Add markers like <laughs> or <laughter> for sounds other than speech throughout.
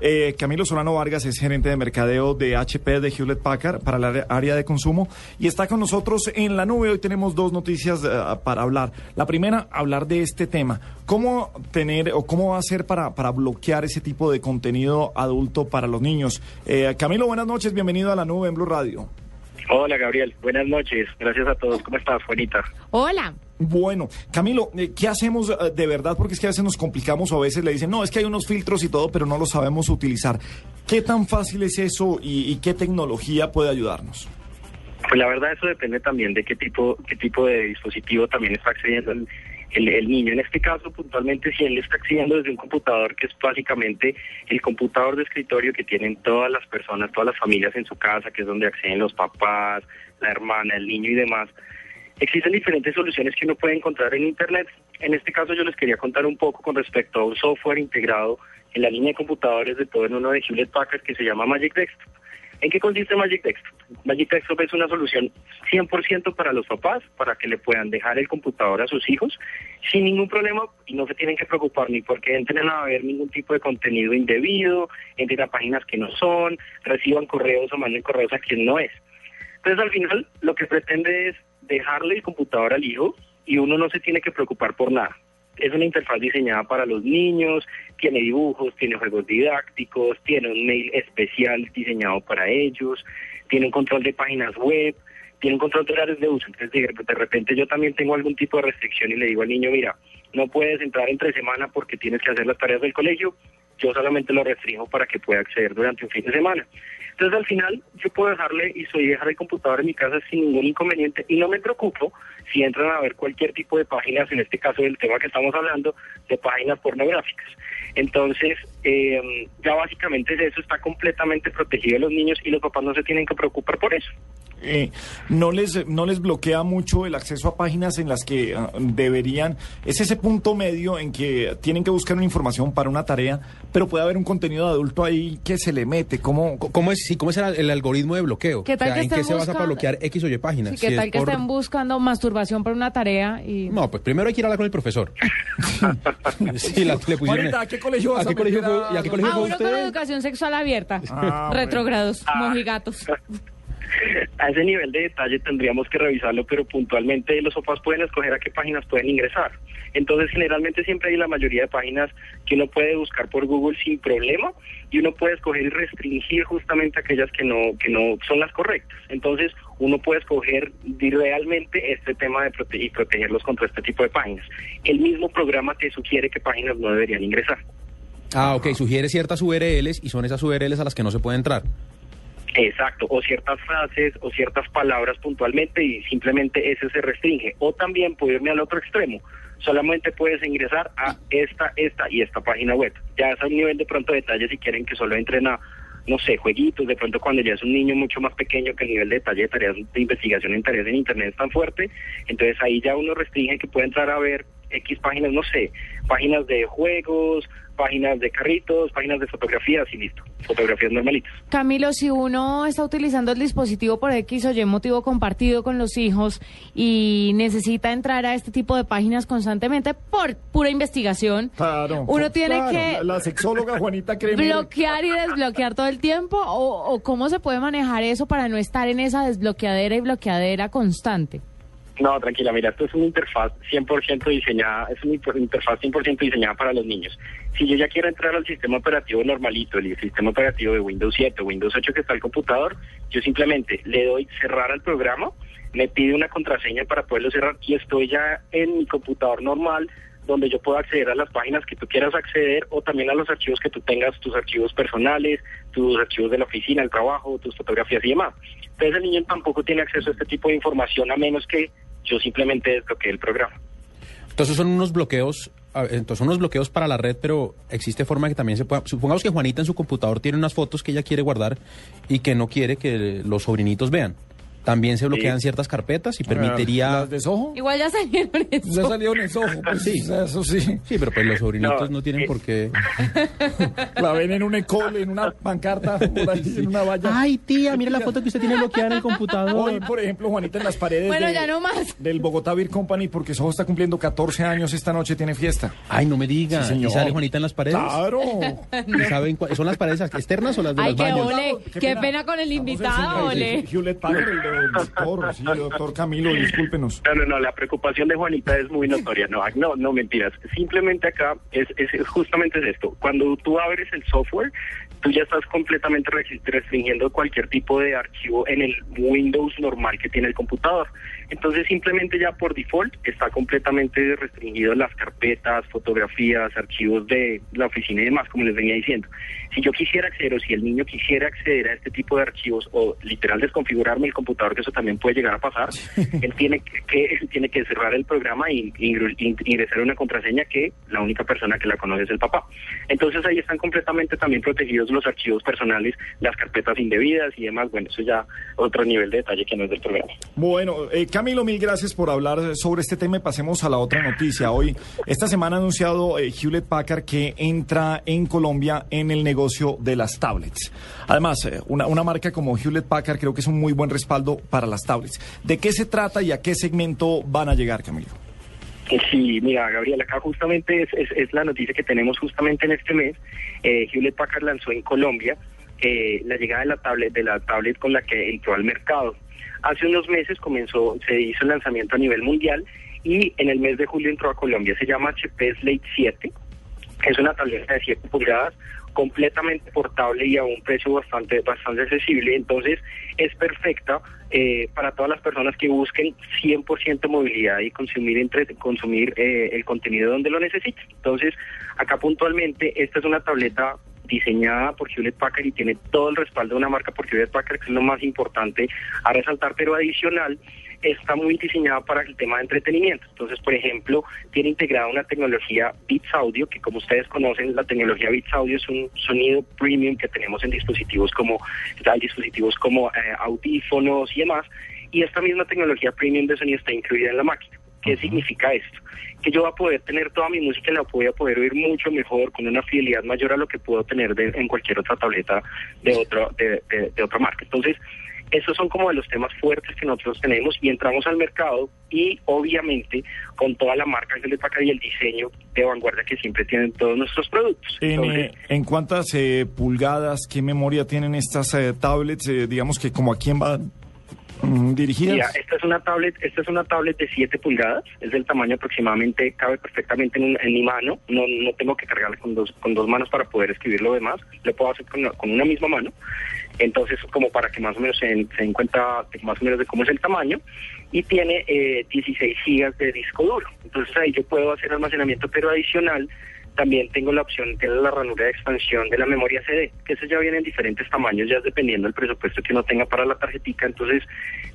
Eh, Camilo Solano Vargas es gerente de mercadeo de HP de Hewlett Packard para la área de consumo y está con nosotros en la nube. Hoy tenemos dos noticias eh, para hablar. La primera, hablar de este tema. ¿Cómo tener o cómo va a ser para, para bloquear ese tipo de contenido adulto para los niños? Eh, Camilo, buenas noches. Bienvenido a la nube en Blue Radio. Hola, Gabriel. Buenas noches. Gracias a todos. ¿Cómo estás, Juanita? Hola. Bueno, Camilo, eh, ¿qué hacemos eh, de verdad? Porque es que a veces nos complicamos o a veces le dicen, no, es que hay unos filtros y todo, pero no los sabemos utilizar. ¿Qué tan fácil es eso y, qué tecnología puede ayudarnos? Pues la verdad eso depende también de qué tipo, qué tipo de dispositivo también está accediendo el, el, niño. En este caso, puntualmente, si él está accediendo desde un computador, que es básicamente el computador de escritorio que tienen todas las personas, todas las familias en su casa, que es donde acceden los papás, la hermana, el niño y demás, existen diferentes soluciones que uno puede encontrar en Internet. En este caso, yo les quería contar un poco con respecto a un software integrado en la línea de computadores de todo en uno de Hewlett Packard que se llama Magic Desktop. ¿En qué consiste Magic Desktop? Magic Desktop es una solución 100% para los papás, para que le puedan dejar el computador a sus hijos sin ningún problema y no se tienen que preocupar ni porque entren a ver ningún tipo de contenido indebido, entren a páginas que no son, reciban correos o manden correos a quien no es. Entonces al final lo que pretende es dejarle el computador al hijo y uno no se tiene que preocupar por nada. Es una interfaz diseñada para los niños, tiene dibujos, tiene juegos didácticos, tiene un mail especial diseñado para ellos, tiene un control de páginas web, tiene un control de horarios de uso. Entonces, de repente yo también tengo algún tipo de restricción y le digo al niño, mira, no puedes entrar entre semana porque tienes que hacer las tareas del colegio, yo solamente lo restringo para que pueda acceder durante un fin de semana. Entonces al final yo puedo dejarle y soy dejar el computador en mi casa sin ningún inconveniente y no me preocupo si entran a ver cualquier tipo de páginas, en este caso del tema que estamos hablando, de páginas pornográficas. Entonces eh, ya básicamente eso está completamente protegido de los niños y los papás no se tienen que preocupar por eso. Eh, no les no les bloquea mucho el acceso a páginas en las que ah, deberían es ese punto medio en que tienen que buscar una información para una tarea pero puede haber un contenido de adulto ahí que se le mete cómo cómo es cómo es el, algoritmo de bloqueo ¿Qué tal en qué se basa para bloquear x o y páginas qué tal que estén buscando masturbación para una tarea y no pues primero hay que ir a hablar con el profesor. <laughs> Sí, la, le pusieron ¿a qué colegio vas a, qué colegio fue, ¿y a qué colegio a uno con educación sexual abierta. Ah, retrogrados mojigatos <laughs> a ese nivel de detalle tendríamos que revisarlo, pero puntualmente los papás pueden escoger a qué páginas pueden ingresar. Entonces, generalmente siempre hay la mayoría de páginas que uno puede buscar por Google sin problema y uno puede escoger y restringir justamente aquellas que no que no son las correctas. Entonces, uno puede escoger realmente este tema de proteger y protegerlos contra este tipo de páginas. El mismo programa te sugiere qué páginas no deberían ingresar. Ah, ok, sugiere ciertas URLs y son esas URLs a las que no se puede entrar. Exacto, o ciertas frases o ciertas palabras puntualmente y simplemente ese se restringe. O también puedo irme al otro extremo. Solamente puedes ingresar a esta, esta y esta página web. Ya es a un nivel de pronto de detalle si quieren que solo entren a, no sé, jueguitos. De pronto cuando ya es un niño mucho más pequeño que el nivel de detalle de tareas de investigación en tareas en Internet es tan fuerte. Entonces ahí ya uno restringe que puede entrar a ver X páginas, no sé, páginas de juegos, páginas de carritos, páginas de fotografías y listo, fotografías normalitas. Camilo, si uno está utilizando el dispositivo por X o Y motivo compartido con los hijos y necesita entrar a este tipo de páginas constantemente por pura investigación, uno tiene que la sexóloga Juanita <laughs> bloquear y desbloquear todo el tiempo o, o cómo se puede manejar eso para no estar en esa desbloqueadera y bloqueadera constante. No, tranquila, mira, esto es una interfaz 100% diseñada, es una interfaz 100% diseñada para los niños. Si yo ya quiero entrar al sistema operativo normalito, el sistema operativo de Windows 7 o Windows 8 que está el computador, yo simplemente le doy cerrar al programa, me pide una contraseña para poderlo cerrar y estoy ya en mi computador normal donde yo puedo acceder a las páginas que tú quieras acceder o también a los archivos que tú tengas, tus archivos personales, tus archivos de la oficina, el trabajo, tus fotografías y demás. Entonces el niño tampoco tiene acceso a este tipo de información a menos que yo simplemente desbloqueé el programa. Entonces son unos bloqueos, entonces son unos bloqueos para la red, pero existe forma que también se pueda. Supongamos que Juanita en su computador tiene unas fotos que ella quiere guardar y que no quiere que los sobrinitos vean. También se bloquean ciertas carpetas y permitiría... ¿Las de Soho? Igual ya salieron eso. Ya salieron en Soho, pues, Sí. eso sí. Sí, pero pues los sobrinitos no, No, tienen eh. por qué... <laughs> La ven en un ecole, en una pancarta, por ahí, en una valla. Ay, tía, mira la foto que usted tiene bloqueada en el computador. Hoy, por ejemplo, Juanita, en las paredes Bueno, de- ya no más. del Bogotá Beer Company, porque Soho está cumpliendo 14 años esta noche, tiene fiesta. Ay, no me diga. Sí, señor. ¿Y sale Juanita en las paredes? ¡Claro! <laughs> ¿Y saben ¿Son las paredes externas o las de Ay, los qué baños? ole. Qué pena con el invitado, ole. Hewlett Packard, doctor, Camilo, discúlpenos. No, no, no, la preocupación de Juanita es muy notoria. No, no, no mentiras. Simplemente acá es, es, justamente es esto. Cuando tú abres el software, tú ya estás completamente restri- restringiendo cualquier tipo de archivo en el Windows normal que tiene el computador. Entonces, simplemente ya por default está completamente restringido las carpetas, fotografías, archivos de la oficina y demás, como les venía diciendo. Si yo quisiera acceder o si el niño quisiera acceder a este tipo de archivos o literal desconfigurarme el computador, que eso también puede llegar a pasar, <laughs> él tiene que, él tiene que cerrar el programa e ingru- in- ingresar una contraseña que la única persona que la conoce es el papá. Entonces ahí están completamente también protegidos los archivos personales, las carpetas indebidas y demás. Bueno, eso ya otro nivel de detalle que no es del programa. Bueno, eh, Camilo, mil gracias por hablar sobre este tema y pasemos a la otra noticia. Hoy, esta semana ha anunciado eh, Hewlett Packard que entra en Colombia en el negocio de las tablets. Además, eh, una, una marca como Hewlett Packard creo que es un muy buen respaldo para las tablets. ¿De qué se trata y a qué segmento van a llegar, Camilo? Sí, mira, Gabriel, acá justamente es, es- la noticia que tenemos justamente en este mes. Eh, Hewlett Packard lanzó en Colombia eh, la llegada de la tablet, de la tablet con la que entró al mercado. Hace unos meses comenzó, se hizo el lanzamiento a nivel mundial y en el mes de julio entró a Colombia. Se llama HP Slate 7, que es una tableta de 7 pulgadas completamente portable y a un precio bastante bastante accesible. Entonces es perfecta eh, para todas las personas que busquen 100% movilidad y consumir entre, consumir eh, el contenido donde lo necesiten. Entonces acá puntualmente esta es una tableta diseñada por Hewlett Packard y tiene todo el respaldo de una marca por Hewlett Packard, que es lo más importante a resaltar, pero adicional está muy diseñada para el tema de entretenimiento. Entonces, por ejemplo, tiene integrada una tecnología Beats Audio, que como ustedes conocen, la tecnología Beats Audio es un sonido premium que tenemos en dispositivos como, hay dispositivos como eh, audífonos y demás, y esta misma tecnología premium de sonido está incluida en la máquina. ¿Qué significa esto? Que yo voy a poder tener toda mi música y la voy a poder oír mucho mejor, con una fidelidad mayor a lo que puedo tener de- en cualquier otra tableta de, otro, de, de- de otra marca. Entonces, esos son como de los temas fuertes que nosotros tenemos y entramos al mercado y obviamente con toda la marca Hewlett Packard y el diseño de vanguardia que siempre tienen todos nuestros productos. En, Entonces, ¿en cuántas eh, pulgadas, qué memoria tienen estas eh, tablets? Eh, digamos que como a quién van mm, dirigidas. Mira, esta es una tablet, esta es una tablet de 7 pulgadas, es del tamaño aproximadamente, cabe perfectamente en, un- en mi mano, no, no tengo que cargarla con dos, con dos manos para poder escribir lo demás, lo puedo hacer con, con una misma mano, entonces como para que más o menos se, den- se den cuenta más o menos de cómo es el tamaño, y tiene eh, 16 gigas de disco duro, entonces ahí yo puedo hacer almacenamiento, pero adicional también tengo la opción de la ranura de expansión de la memoria CD, que eso ya viene en diferentes tamaños, ya es dependiendo del presupuesto que uno tenga para la tarjetica. Entonces,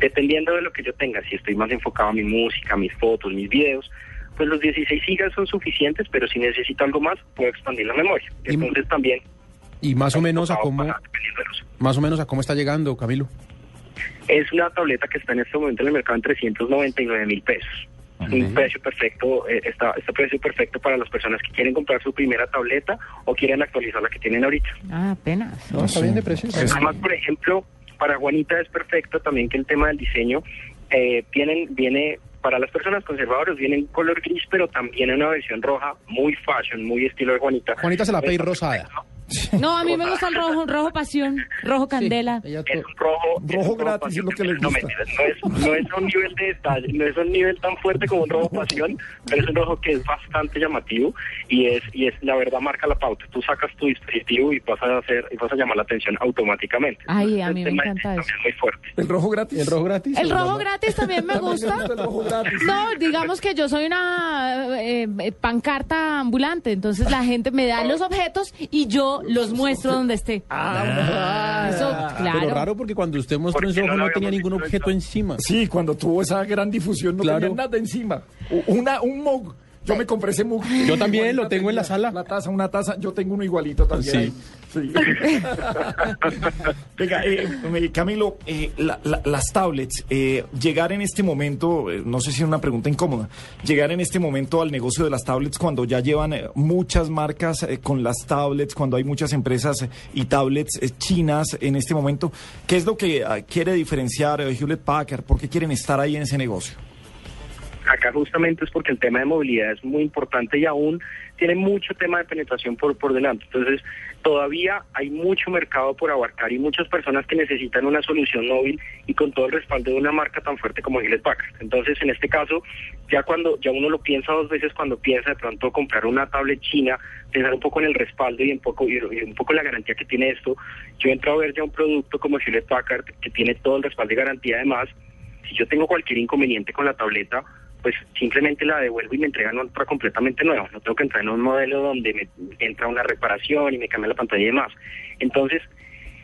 dependiendo de lo que yo tenga, si estoy más enfocado a mi música, mis fotos, mis videos, pues los 16 gigas son suficientes, pero si necesito algo más, puedo expandir la memoria. Entonces también... Y más o menos a cómo, más o menos a cómo está llegando, Camilo. Es una tableta que está en este momento en el mercado en 399 mil pesos. Es un precio perfecto, eh, está, está precio perfecto para las personas que quieren comprar su primera tableta o quieren actualizar la que tienen ahorita. Ah, apenas. No, está bien de precio. Además, por ejemplo, para Juanita es perfecto también que el tema del diseño eh, vienen, viene para las personas conservadoras viene en color gris, pero también en una versión roja, muy fashion, muy estilo de Juanita. Juanita se la Está rosada. perfecto. <laughs> No, a mí me gusta el rojo, rojo pasión, rojo candela. Es un rojo, es Rojo un gratis pasión, es lo que le no, gusta. mentiras, no es, no es un nivel de detalle, no es un nivel tan fuerte como un rojo pasión, pero es un rojo que es bastante llamativo y es y es la verdad marca la pauta. Tú sacas tu dispositivo y vas a hacer y vas a llamar la atención automáticamente. Ay, a El mí me encanta eso. es muy fuerte. ¿El rojo gratis? ¿El rojo gratis? El rojo gratis también me gusta. El rojo gratis. No, digamos que yo soy una eh, eh, pancarta ambulante, entonces la gente me da los objetos y yo los muestro donde esté. Ah, Eso, claro. Pero raro porque cuando usted mostró en su ojo no tenía ningún objeto eso. encima. Sí, cuando tuvo esa gran difusión no Claro. tenía nada encima. Una, un mug. Yo me compré ese mug. Yo también lo tengo en la sala. La taza, una taza. Yo tengo uno igualito también. Sí. <laughs> Venga, eh, eh, Camilo, eh, las tablets, llegar en este momento, no sé si es una pregunta incómoda, llegar en este momento al negocio de las tablets cuando ya llevan muchas marcas con las tablets, cuando hay muchas empresas y tablets chinas en este momento, ¿qué es lo que ah, quiere diferenciar Hewlett Packard? ¿Por qué quieren estar ahí en ese negocio? Acá justamente es porque el tema de movilidad es muy importante y aún tiene mucho tema de penetración por, por delante. Entonces, todavía hay mucho mercado por abarcar y muchas personas que necesitan una solución móvil y con todo el respaldo de una marca tan fuerte como Hewlett Packard. Entonces, en este caso, ya cuando ya uno lo piensa dos veces cuando piensa de pronto comprar una tablet china, pensar un poco en el respaldo y un poco y un poco la garantía que tiene esto. Yo entro a ver ya un producto como Hewlett Packard que tiene todo el respaldo y garantía además. Si yo tengo cualquier inconveniente con la tableta, pues simplemente la devuelvo y me entregan otra completamente nueva. No tengo que entrar en un modelo donde me entra una reparación y me cambia la pantalla y demás. Entonces,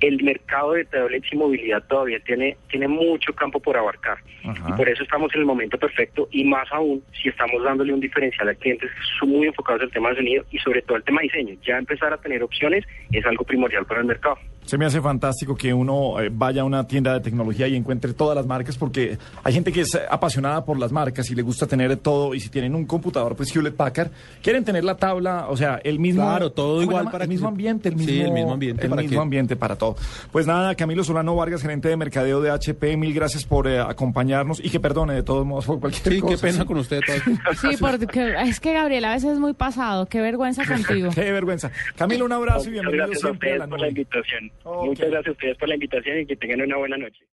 el mercado de tablets y movilidad todavía tiene, tiene mucho campo por abarcar. Y por eso estamos en el momento perfecto y más aún si estamos dándole un diferencial a clientes muy enfocados en el tema de sonido y sobre todo el tema de diseño. Ya empezar a tener opciones es algo primordial para el mercado. Se me hace fantástico que uno eh, vaya a una tienda de tecnología y encuentre todas las marcas porque hay gente que es apasionada por las marcas y le gusta tener todo y si tienen un computador, pues Hewlett Packard, quieren tener la tabla, o sea, el mismo... Claro, todo igual para el mismo ambiente, el mismo, sí, el mismo ambiente. El mismo ambiente para todo. Pues nada, Camilo Solano Vargas, gerente de mercadeo de HP, mil gracias por eh, acompañarnos y que perdone de todos modos por cualquier sí, cosa. qué pena con usted. <laughs> sí, porque es que Gabriel a veces es muy pasado, qué vergüenza <laughs> contigo. qué vergüenza. Camilo, un abrazo y bienvenido siempre a la por la invitación. Muchas gracias ustedes por la invitación y que tengan una buena noche.